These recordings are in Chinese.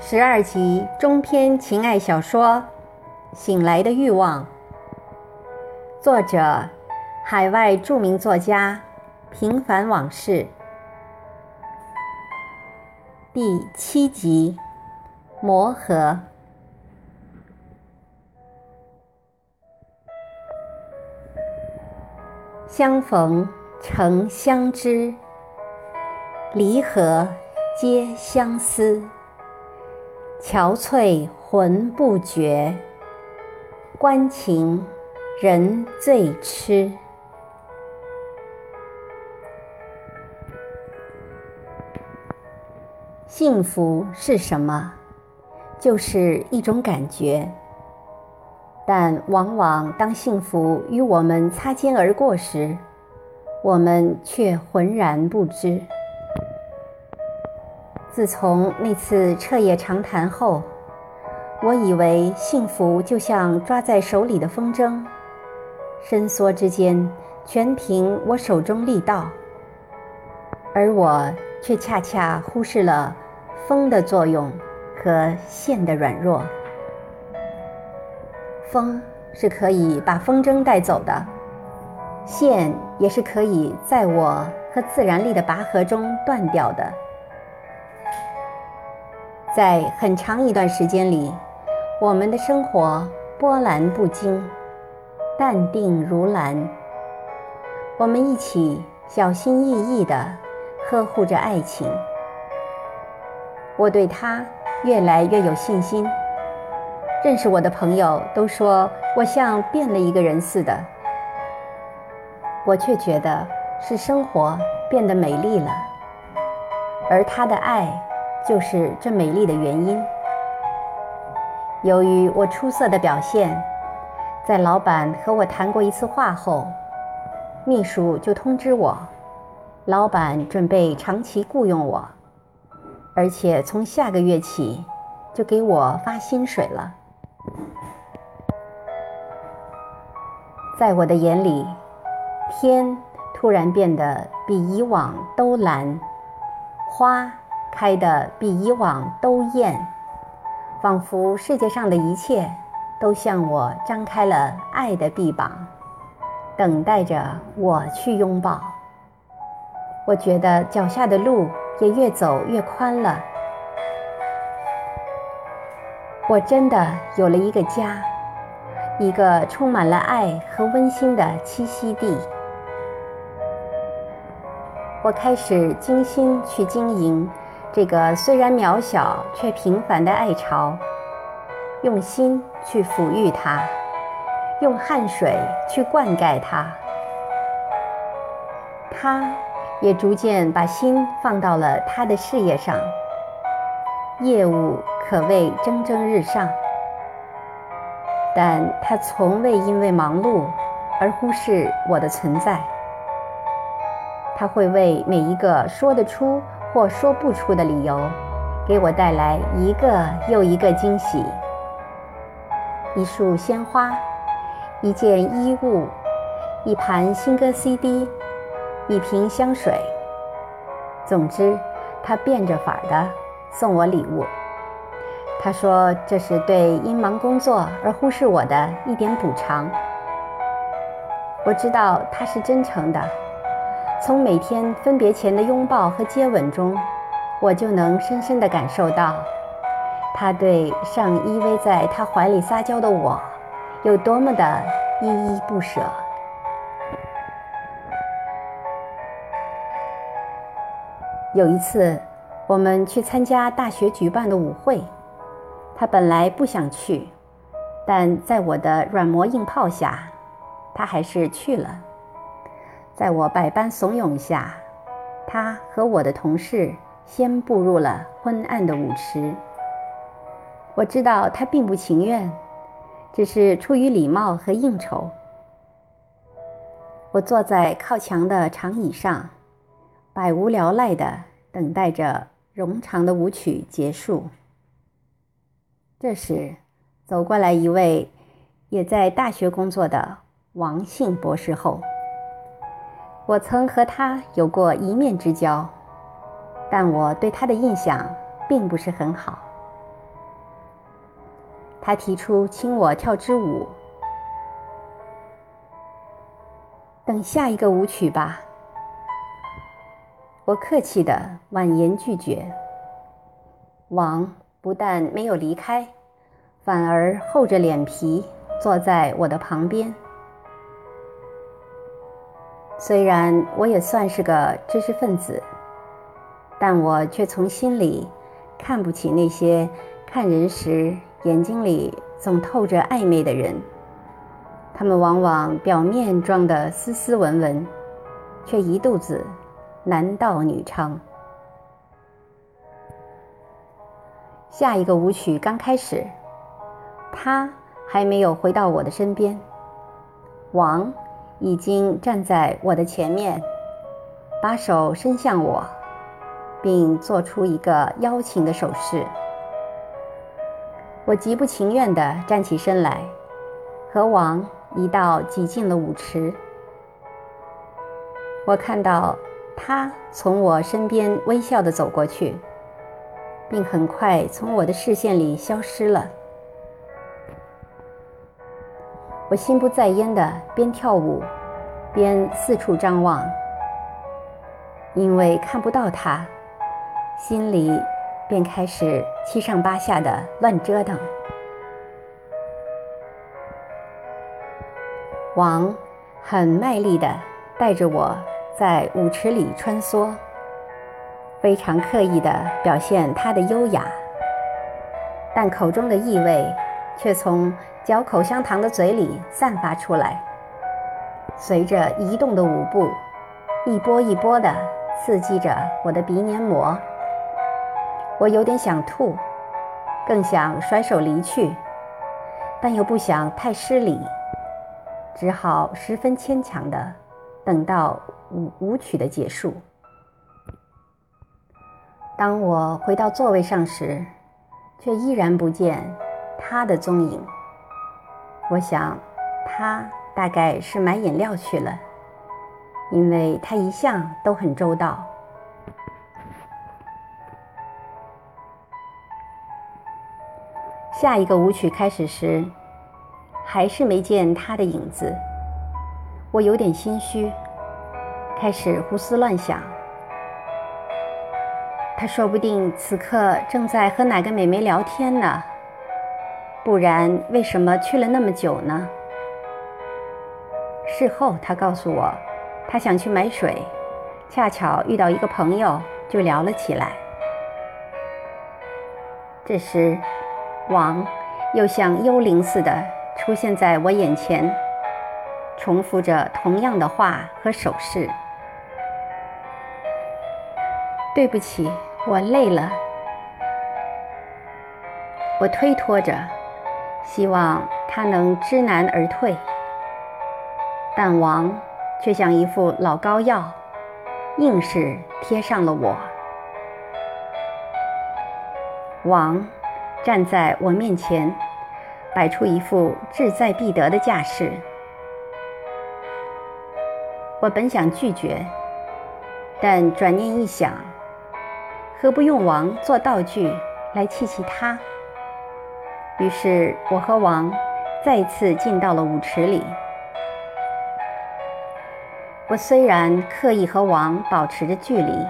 十二集中篇情爱小说《醒来的欲望》，作者：海外著名作家平凡往事，第七集磨合。相逢成相知，离合皆相思。憔悴魂不觉，关情人最痴。幸福是什么？就是一种感觉。但往往当幸福与我们擦肩而过时，我们却浑然不知。自从那次彻夜长谈后，我以为幸福就像抓在手里的风筝，伸缩之间全凭我手中力道，而我却恰恰忽视了风的作用和线的软弱。风是可以把风筝带走的，线也是可以在我和自然力的拔河中断掉的。在很长一段时间里，我们的生活波澜不惊，淡定如兰。我们一起小心翼翼地呵护着爱情。我对他越来越有信心。认识我的朋友都说我像变了一个人似的，我却觉得是生活变得美丽了，而他的爱。就是这美丽的原因。由于我出色的表现，在老板和我谈过一次话后，秘书就通知我，老板准备长期雇佣我，而且从下个月起就给我发薪水了。在我的眼里，天突然变得比以往都蓝，花。开的比以往都艳，仿佛世界上的一切都向我张开了爱的臂膀，等待着我去拥抱。我觉得脚下的路也越走越宽了。我真的有了一个家，一个充满了爱和温馨的栖息地。我开始精心去经营。这个虽然渺小却平凡的爱巢，用心去抚育它，用汗水去灌溉它，他也逐渐把心放到了他的事业上，业务可谓蒸蒸日上。但他从未因为忙碌而忽视我的存在，他会为每一个说得出。或说不出的理由，给我带来一个又一个惊喜。一束鲜花，一件衣物，一盘新歌 CD，一瓶香水。总之，他变着法儿的送我礼物。他说这是对因忙工作而忽视我的一点补偿。我知道他是真诚的。从每天分别前的拥抱和接吻中，我就能深深地感受到，他对尚依偎在他怀里撒娇的我，有多么的依依不舍。有一次，我们去参加大学举办的舞会，他本来不想去，但在我的软磨硬泡下，他还是去了。在我百般怂恿下，他和我的同事先步入了昏暗的舞池。我知道他并不情愿，只是出于礼貌和应酬。我坐在靠墙的长椅上，百无聊赖地等待着冗长的舞曲结束。这时，走过来一位也在大学工作的王姓博士后。我曾和他有过一面之交，但我对他的印象并不是很好。他提出请我跳支舞。等下一个舞曲吧。我客气的婉言拒绝。王不但没有离开，反而厚着脸皮坐在我的旁边。虽然我也算是个知识分子，但我却从心里看不起那些看人时眼睛里总透着暧昧的人。他们往往表面装得斯斯文文，却一肚子男盗女娼。下一个舞曲刚开始，他还没有回到我的身边，王。已经站在我的前面，把手伸向我，并做出一个邀请的手势。我极不情愿地站起身来，和王一道挤进了舞池。我看到他从我身边微笑地走过去，并很快从我的视线里消失了。我心不在焉的边跳舞，边四处张望，因为看不到他，心里便开始七上八下的乱折腾。王很卖力的带着我在舞池里穿梭，非常刻意的表现他的优雅，但口中的意味却从。嚼口香糖的嘴里散发出来，随着移动的舞步，一波一波地刺激着我的鼻黏膜。我有点想吐，更想甩手离去，但又不想太失礼，只好十分牵强地等到舞舞曲的结束。当我回到座位上时，却依然不见他的踪影。我想，他大概是买饮料去了，因为他一向都很周到。下一个舞曲开始时，还是没见他的影子，我有点心虚，开始胡思乱想。他说不定此刻正在和哪个美眉聊天呢。不然，为什么去了那么久呢？事后，他告诉我，他想去买水，恰巧遇到一个朋友，就聊了起来。这时，王又像幽灵似的出现在我眼前，重复着同样的话和手势。对不起，我累了。我推脱着。希望他能知难而退，但王却像一副老膏药，硬是贴上了我。王站在我面前，摆出一副志在必得的架势。我本想拒绝，但转念一想，何不用王做道具来气气他？于是我和王再次进到了舞池里。我虽然刻意和王保持着距离，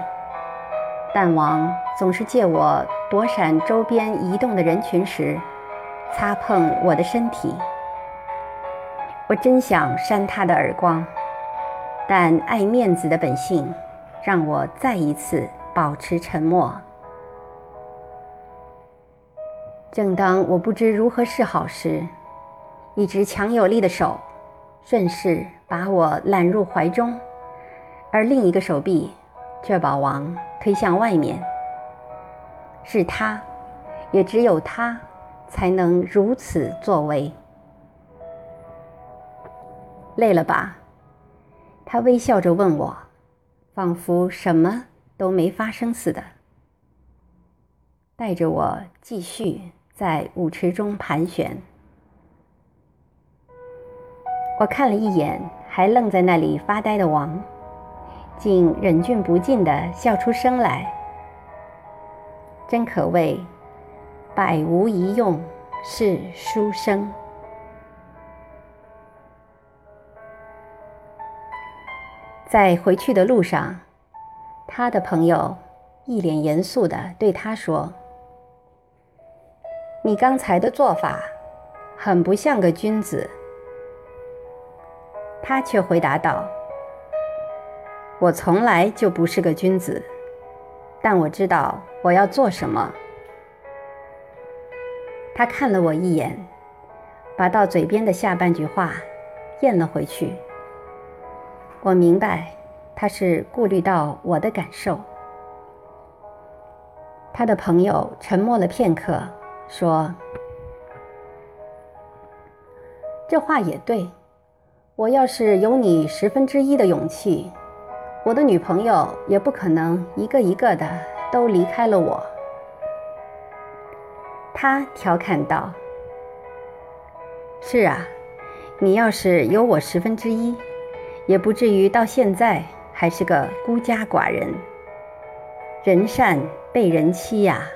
但王总是借我躲闪周边移动的人群时，擦碰我的身体。我真想扇他的耳光，但爱面子的本性让我再一次保持沉默。正当我不知如何是好时，一只强有力的手顺势把我揽入怀中，而另一个手臂却把王推向外面。是他，也只有他，才能如此作为。累了吧？他微笑着问我，仿佛什么都没发生似的，带着我继续。在舞池中盘旋，我看了一眼还愣在那里发呆的王，竟忍俊不禁地笑出声来。真可谓，百无一用，是书生。在回去的路上，他的朋友一脸严肃地对他说：“你刚才的做法很不像个君子。”他却回答道：“我从来就不是个君子，但我知道我要做什么。”他看了我一眼，把到嘴边的下半句话咽了回去。我明白，他是顾虑到我的感受。他的朋友沉默了片刻，说：“这话也对。我要是有你十分之一的勇气，我的女朋友也不可能一个一个的都离开了我。”他调侃道：“是啊，你要是有我十分之一。”也不至于到现在还是个孤家寡人，人善被人欺呀。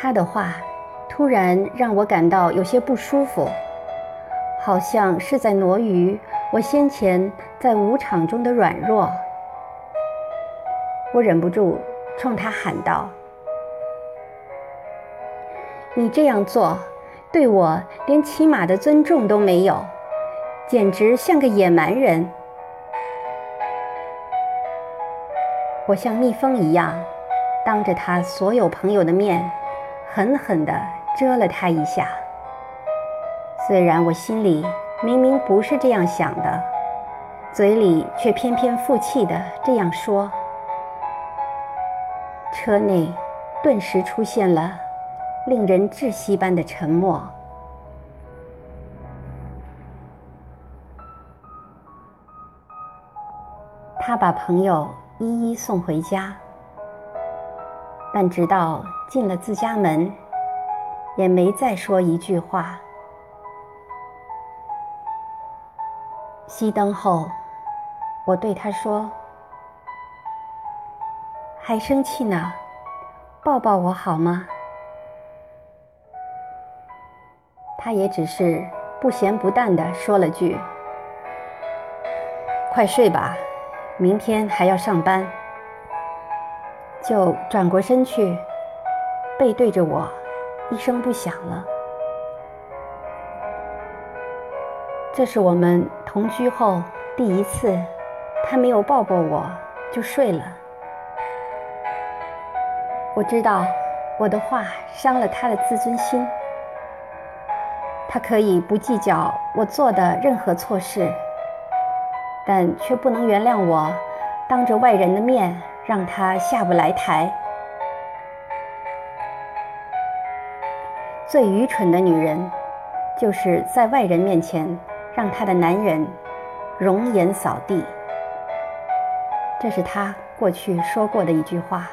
他的话突然让我感到有些不舒服，好像是在挪于我先前在舞场中的软弱。我忍不住冲他喊道：“你这样做！”对我连起码的尊重都没有，简直像个野蛮人。我像蜜蜂一样，当着他所有朋友的面，狠狠地蛰了他一下。虽然我心里明明不是这样想的，嘴里却偏偏负气地这样说。车内顿时出现了。令人窒息般的沉默。他把朋友一一送回家，但直到进了自家门，也没再说一句话。熄灯后，我对他说：“还生气呢？抱抱我好吗？”他也只是不咸不淡地说了句：“快睡吧，明天还要上班。”就转过身去，背对着我，一声不响了。这是我们同居后第一次，他没有抱抱我就睡了。我知道我的话伤了他的自尊心。他可以不计较我做的任何错事，但却不能原谅我当着外人的面让他下不来台。最愚蠢的女人，就是在外人面前让她的男人容颜扫地。这是他过去说过的一句话。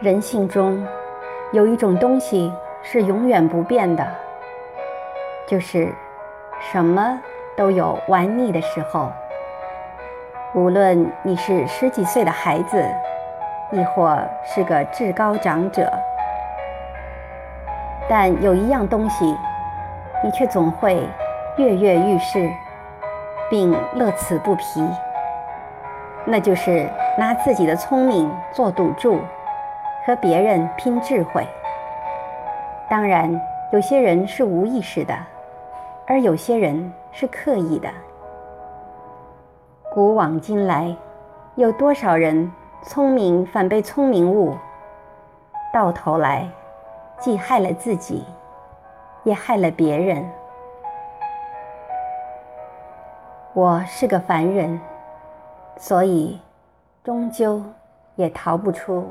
人性中。有一种东西是永远不变的，就是什么都有玩腻的时候。无论你是十几岁的孩子，亦或是个至高长者，但有一样东西，你却总会跃跃欲试，并乐此不疲，那就是拿自己的聪明做赌注。和别人拼智慧，当然，有些人是无意识的，而有些人是刻意的。古往今来，有多少人聪明反被聪明误，到头来既害了自己，也害了别人。我是个凡人，所以终究也逃不出。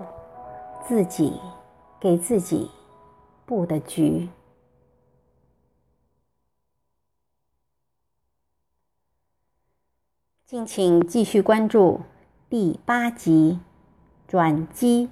自己给自己布的局。敬请继续关注第八集转机。